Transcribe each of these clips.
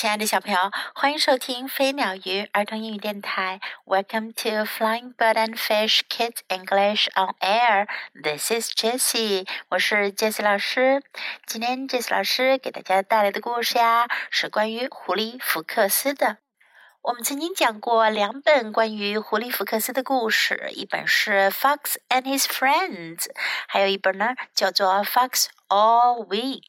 亲爱的小朋友，欢迎收听飞鸟鱼儿童英语电台。Welcome to Flying Bird and Fish Kids English on Air. This is Jessie，我是 Jessie 老师。今天 Jessie 老师给大家带来的故事呀，是关于狐狸福克斯的。我们曾经讲过两本关于狐狸福克斯的故事，一本是《Fox and His Friends》，还有一本呢叫做《Fox All Week》。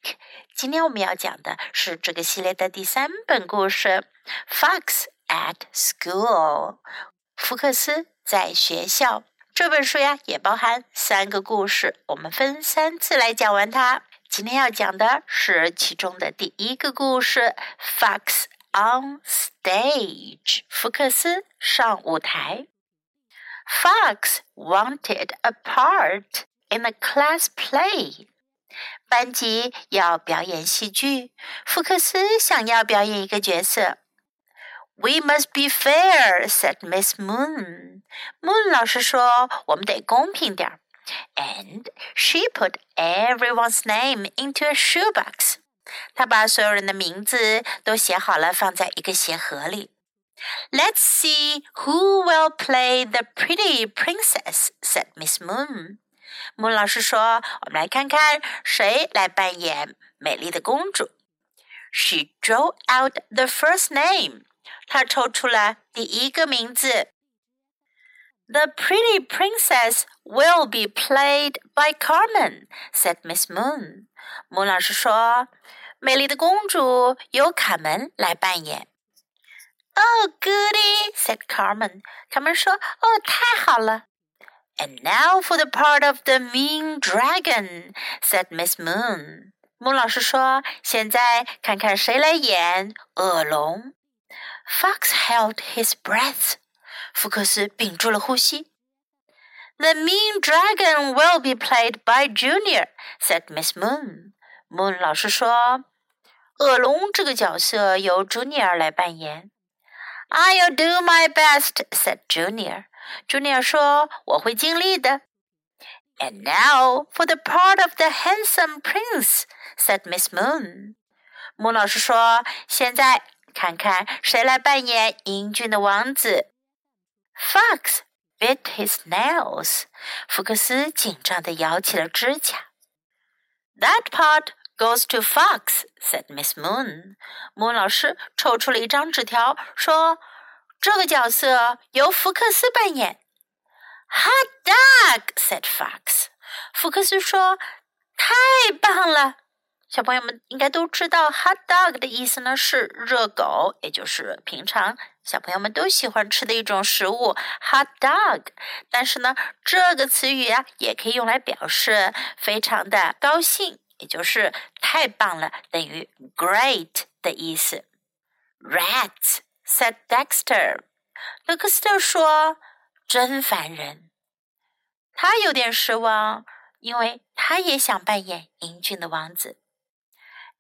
今天我们要讲的是这个系列的第三本故事，《Fox at School》。福克斯在学校。这本书呀也包含三个故事，我们分三次来讲完它。今天要讲的是其中的第一个故事，《Fox》。on stage. 福克斯上舞台。Fox wanted a part in a class play. 班级要表演戏剧，福克斯想要表演一个角色。We must be fair," said Miss Moon. Moon 老师说：“我们得公平点儿。” And she put everyone's name into a shoebox. 他把所有人的名字都写好了，放在一个鞋盒里。Let's see who will play the pretty princess," said Miss Moon. 木老师说：“我们来看看谁来扮演美丽的公主。” She drew out the first name. 她抽出了第一个名字。The pretty princess will be played by Carmen," said Miss Moon. 木老师说。美丽的公主由卡门来扮演。Oh, goody! said Carmen. 卡门说：“哦，太好了。” And now for the part of the mean dragon, said Miss Moon. 木老师说：“现在看看谁来演恶龙。” Fox held his breath. 福克斯屏住了呼吸。The mean dragon will be played by Junior, said Miss Moon. Moon 老师说：“恶龙这个角色由 Junior 来扮演。I'll do my best," said Junior. Junior 说：“我会尽力的。” And now for the part of the handsome prince," said Miss Moon. 木老师说：“现在看看谁来扮演英俊的王子。” Fox bit his nails. 福克斯紧张地咬起了指甲。That part Goes to Fox," said Miss Moon. Moon 老师抽出了一张纸条，说：“ 这个角色由福克斯扮演。” Hot dog," said Fox. 福克斯说：“太棒了！”小朋友们应该都知道，hot dog 的意思呢是热狗，也就是平常小朋友们都喜欢吃的一种食物，hot dog。但是呢，这个词语啊，也可以用来表示非常的高兴。也就是太棒了，等于 great 的意思。Rats said Dexter，德克斯特说：“真烦人。”他有点失望，因为他也想扮演英俊的王子。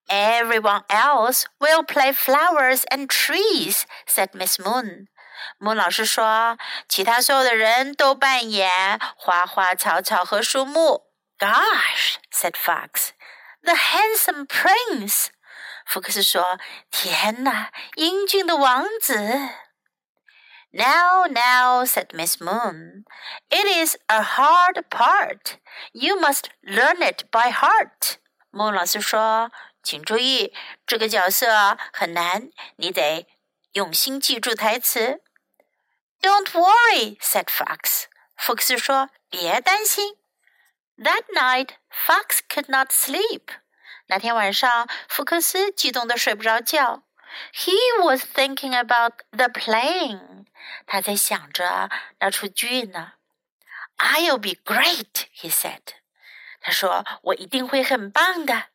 Everyone else will play flowers and trees," said Miss Moon. Moon 老师说：“其他所有的人都扮演花花草草和树木。” Gosh, said Fox. The handsome prince， 福克斯说：“天哪，英俊的王子。” Now, now, said Miss Moon, it is a hard part. You must learn it by heart. Moon 老师说：“请注意，这个角色很难，你得用心记住台词。” Don't worry, said Fox. 福克斯说：“别担心。” That night, Fox could not sleep. 那天晚上，福克斯激动的睡不着觉。He was thinking about the plane. 他在想着那出剧呢。I'll be great, he said. 他说：“我一定会很棒的。”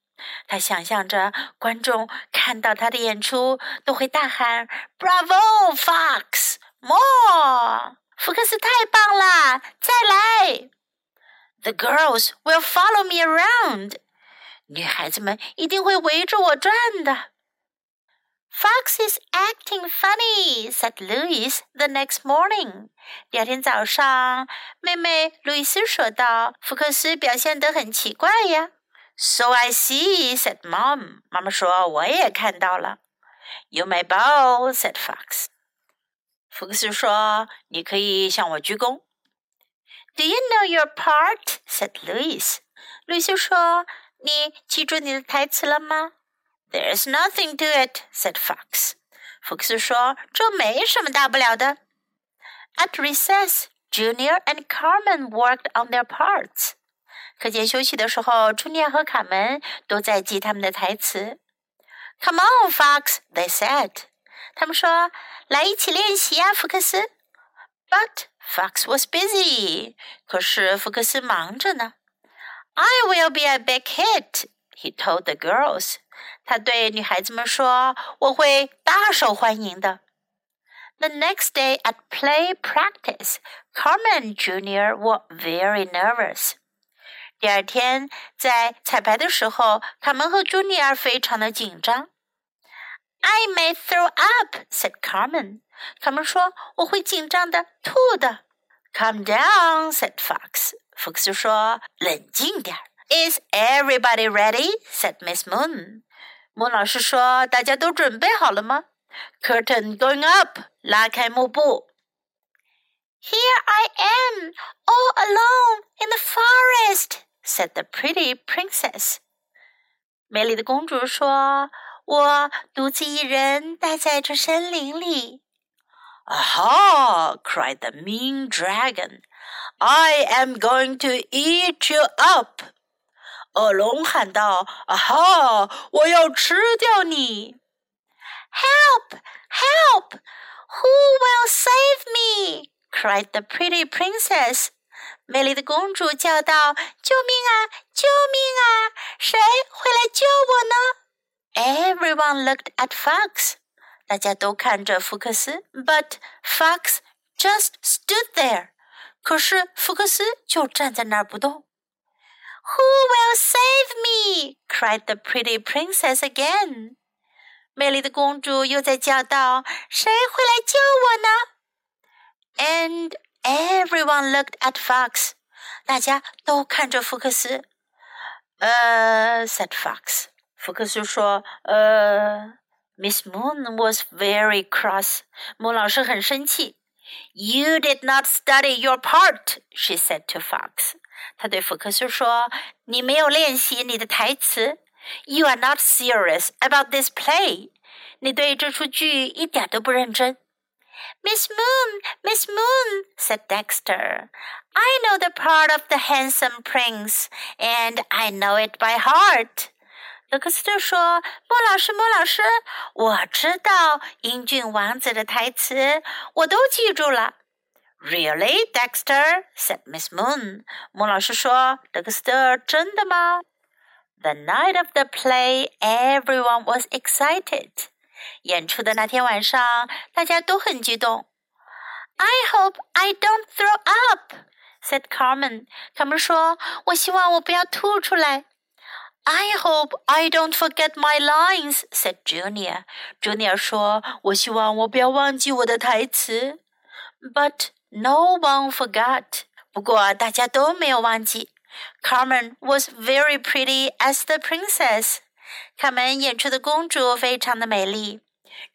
他想象着观众看到他的演出都会大喊：“Bravo, Fox! More!” 福克斯太棒了，再来！The girls will follow me around. 女孩子们一定会围着我转的。Fox is acting funny," said Louis the next morning. 第二天早上，妹妹路易斯说道：“福克斯表现得很奇怪呀。” So I see," said Mom. 妈妈说：“我也看到了。” You may bow," said Fox. 福克斯说：“你可以向我鞠躬。” Do you know your part? said Louis. 路易斯说：“你记住你的台词了吗？”There's nothing to it, said Fox. 福克斯说：“这没什么大不了的。” At recess, Junior and Carmen worked on their parts. 课间休息的时候，朱尼亚和卡门都在记他们的台词。Come on, Fox, they said. 他们说：“来，一起练习啊，福克斯。” But Fox was busy. 可是福克斯忙着呢。 I will be a big hit," he told the girls. "他对女孩子们说，我会大受欢迎的。The next day at play practice, Carmen Junior was very nervous. 第二天在彩排的时候，卡门和朱尼尔非常的紧张。I may throw up," said Carmen. 卡门说：“我会紧张的吐的。”Calm down," said Fox. 福克斯说：“冷静点儿。” Is everybody ready? said Miss Moon. 莫老师说：“大家都准备好了吗？”Curtain going up，拉开幕布。Here I am, all alone in the forest," said the pretty princess. 美丽的公主说。我独自一人待在这森林里。Aha! cried the mean dragon. I am going to eat you up. 恶龙喊道：“啊哈！我要吃掉你！” Help! Help! Who will save me? cried the pretty princess. 美丽的公主叫道：“救命啊！救命啊！谁会来救我呢？” Everyone looked at Fox. 大家都看着福克斯，but Fox just stood there. 可是福克斯就站在那儿不动。Who will save me? cried the pretty princess again. 美丽的公主又在叫道：“谁会来救我呢？” And everyone looked at Fox. 大家都看着福克斯。呃、uh,，said Fox. 福克斯说：“呃，Miss Moon was very cross。莫老师很生气。 You did not study your part,” she said to Fox。她对福克斯说：“你没有练习你的台词。You are not serious about this play。你对这出剧一点都不认真。” Miss Moon, Miss Moon, said Dexter. I know the part of the handsome prince, and I know it by heart. 德克斯特说：“莫老师，莫老师，我知道英俊王子的台词，我都记住了。” Really, Dexter? said Miss Moon. 莫老师说：“德克斯特，真的吗？” The night of the play, everyone was excited. 演出的那天晚上，大家都很激动。I hope I don't throw up, said Carmen. 他们说：“我希望我不要吐出来。” I hope I don't forget my lines," said Junior. Junior 说：“我希望我不要忘记我的台词。” But no one forgot. 不过大家都没有忘记。Carmen was very pretty as the princess. 卡门演出的公主非常的美丽。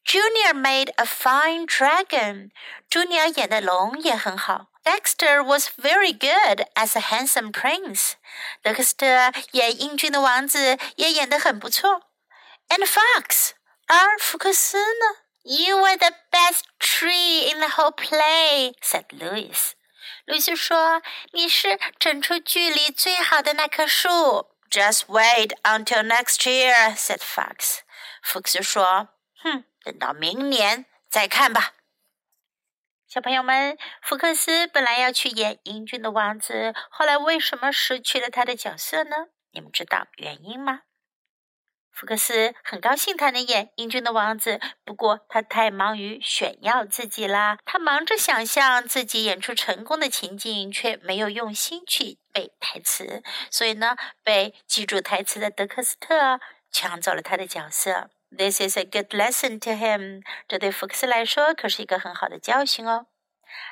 Junior made a fine dragon. Junior 演的龙也很好。Dexter was very good as a handsome prince. 德克斯特演英俊的王子也演得很不错。And Fox，而福克斯呢？You were the best tree in the whole play," said Louise. 露西说：“你是整出剧里最好的那棵树。” Just wait until next year," said Fox. 福克斯说：“哼。”等到明年再看吧。”小朋友们，福克斯本来要去演英俊的王子，后来为什么失去了他的角色呢？你们知道原因吗？福克斯很高兴他能演英俊的王子，不过他太忙于炫耀自己啦。他忙着想象自己演出成功的情景，却没有用心去背台词，所以呢，被记住台词的德克斯特抢走了他的角色。This is a good lesson to him. 这对福克斯来说可是一个很好的教训哦。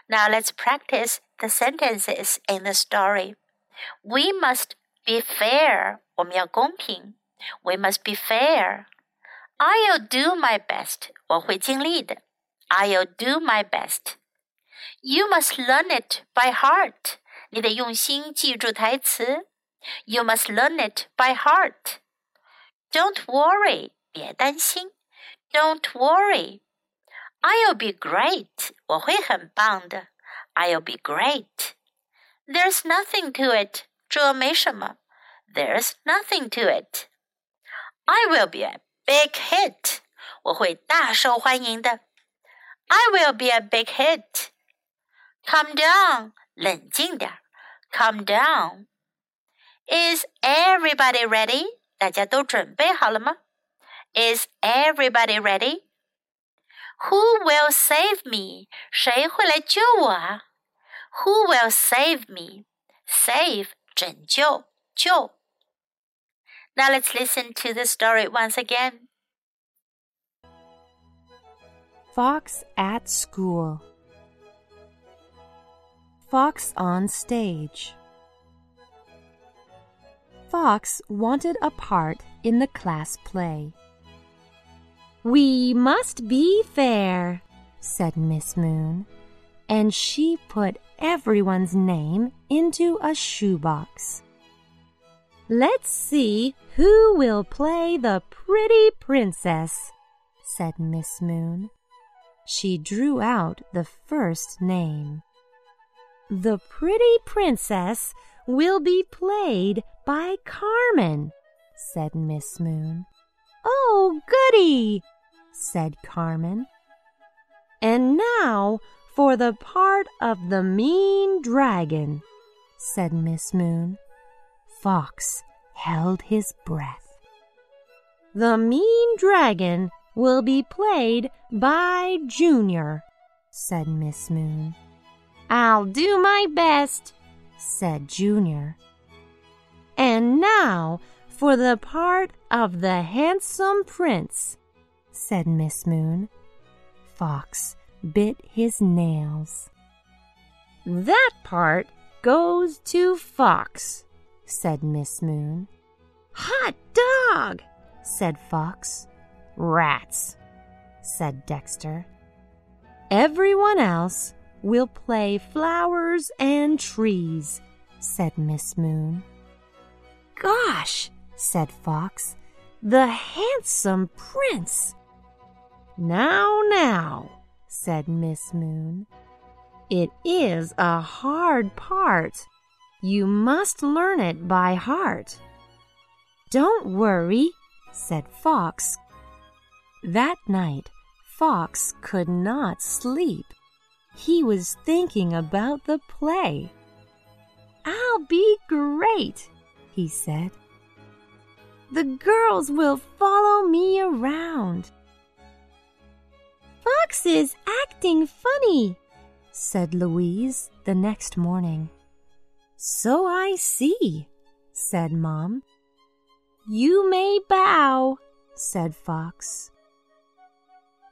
Now let's practice the sentences in the story. We must be fair. 我们要公平。We must be fair. I'll do my best. 我会尽力的。I'll do my best. You must learn it by heart. 你得用心记住台词。You must learn it by heart. Don't worry. 别担心。Don't worry. I'll be great. 我会很棒的。I'll be great. There's nothing to it. 这没什么。There's nothing to it. I will be a big hit. 我会大受欢迎的。I will be a big hit. Calm down. 冷静点。Calm down. Is everybody ready? 大家都准备好了吗 ？Is everybody ready? Who will save me? 谁会来救我啊？Who will save me? Save 拯救救。Now let's listen to the story once again. Fox at School Fox on Stage Fox wanted a part in the class play. We must be fair, said Miss Moon, and she put everyone's name into a shoebox. Let's see who will play the pretty princess, said Miss Moon. She drew out the first name. The pretty princess will be played by Carmen, said Miss Moon. Oh, goody, said Carmen. And now for the part of the mean dragon, said Miss Moon. Fox held his breath. The mean dragon will be played by Junior, said Miss Moon. I'll do my best, said Junior. And now for the part of the handsome prince, said Miss Moon. Fox bit his nails. That part goes to Fox, said Miss Moon. Hot dog, said Fox. Rats, said Dexter. Everyone else will play flowers and trees, said Miss Moon. Gosh, said Fox. The handsome prince. Now, now, said Miss Moon. It is a hard part. You must learn it by heart. Don't worry, said Fox. That night, Fox could not sleep. He was thinking about the play. I'll be great, he said. The girls will follow me around. Fox is acting funny, said Louise the next morning. So I see, said Mom. You may bow, said Fox.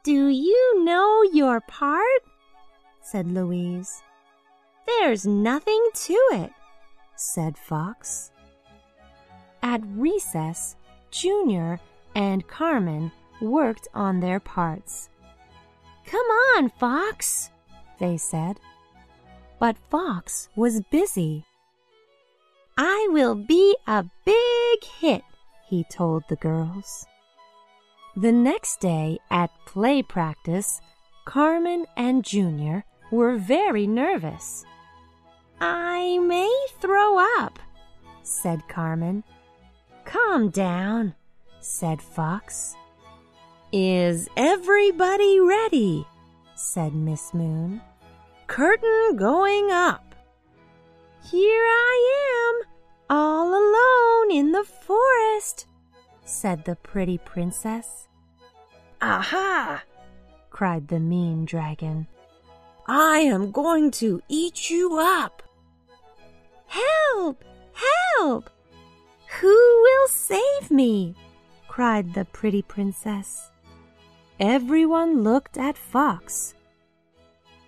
Do you know your part? said Louise. There's nothing to it, said Fox. At recess, Junior and Carmen worked on their parts. Come on, Fox, they said. But Fox was busy. I will be a big hit, he told the girls. The next day at play practice, Carmen and Junior were very nervous. I may throw up, said Carmen. Calm down, said Fox. Is everybody ready? said Miss Moon. Curtain going up. Here I am, all alone in the forest, said the pretty princess. Aha! cried the mean dragon. I am going to eat you up. Help! Help! Who will save me? cried the pretty princess. Everyone looked at Fox.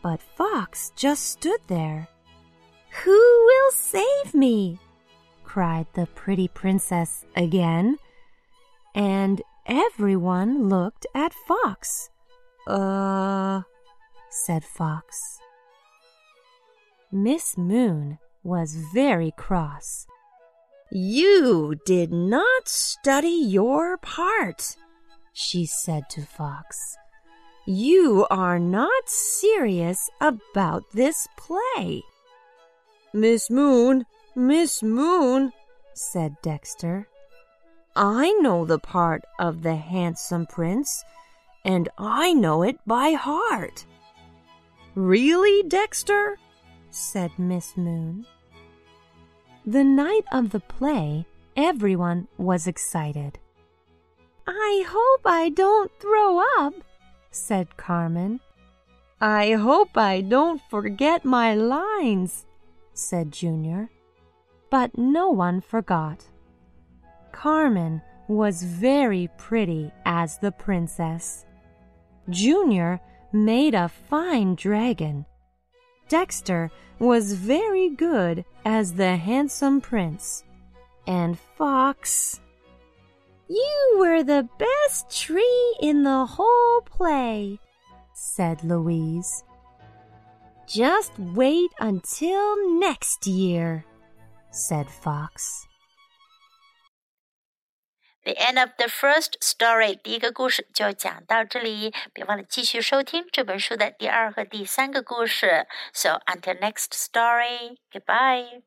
But Fox just stood there. Who will save me? cried the pretty princess again. And everyone looked at Fox. Uh, said Fox. Miss Moon was very cross. You did not study your part, she said to Fox. You are not serious about this play. Miss Moon, Miss Moon, said Dexter. I know the part of the handsome prince, and I know it by heart. Really, Dexter? said Miss Moon. The night of the play, everyone was excited. I hope I don't throw up, said Carmen. I hope I don't forget my lines, said Junior. But no one forgot. Carmen was very pretty as the princess. Junior made a fine dragon. Dexter was very good as the handsome prince. And Fox. You were the best tree in the whole play, said Louise. Just wait until next year, said Fox. The end of the first story，第一个故事就讲到这里。别忘了继续收听这本书的第二和第三个故事。So until next story, goodbye.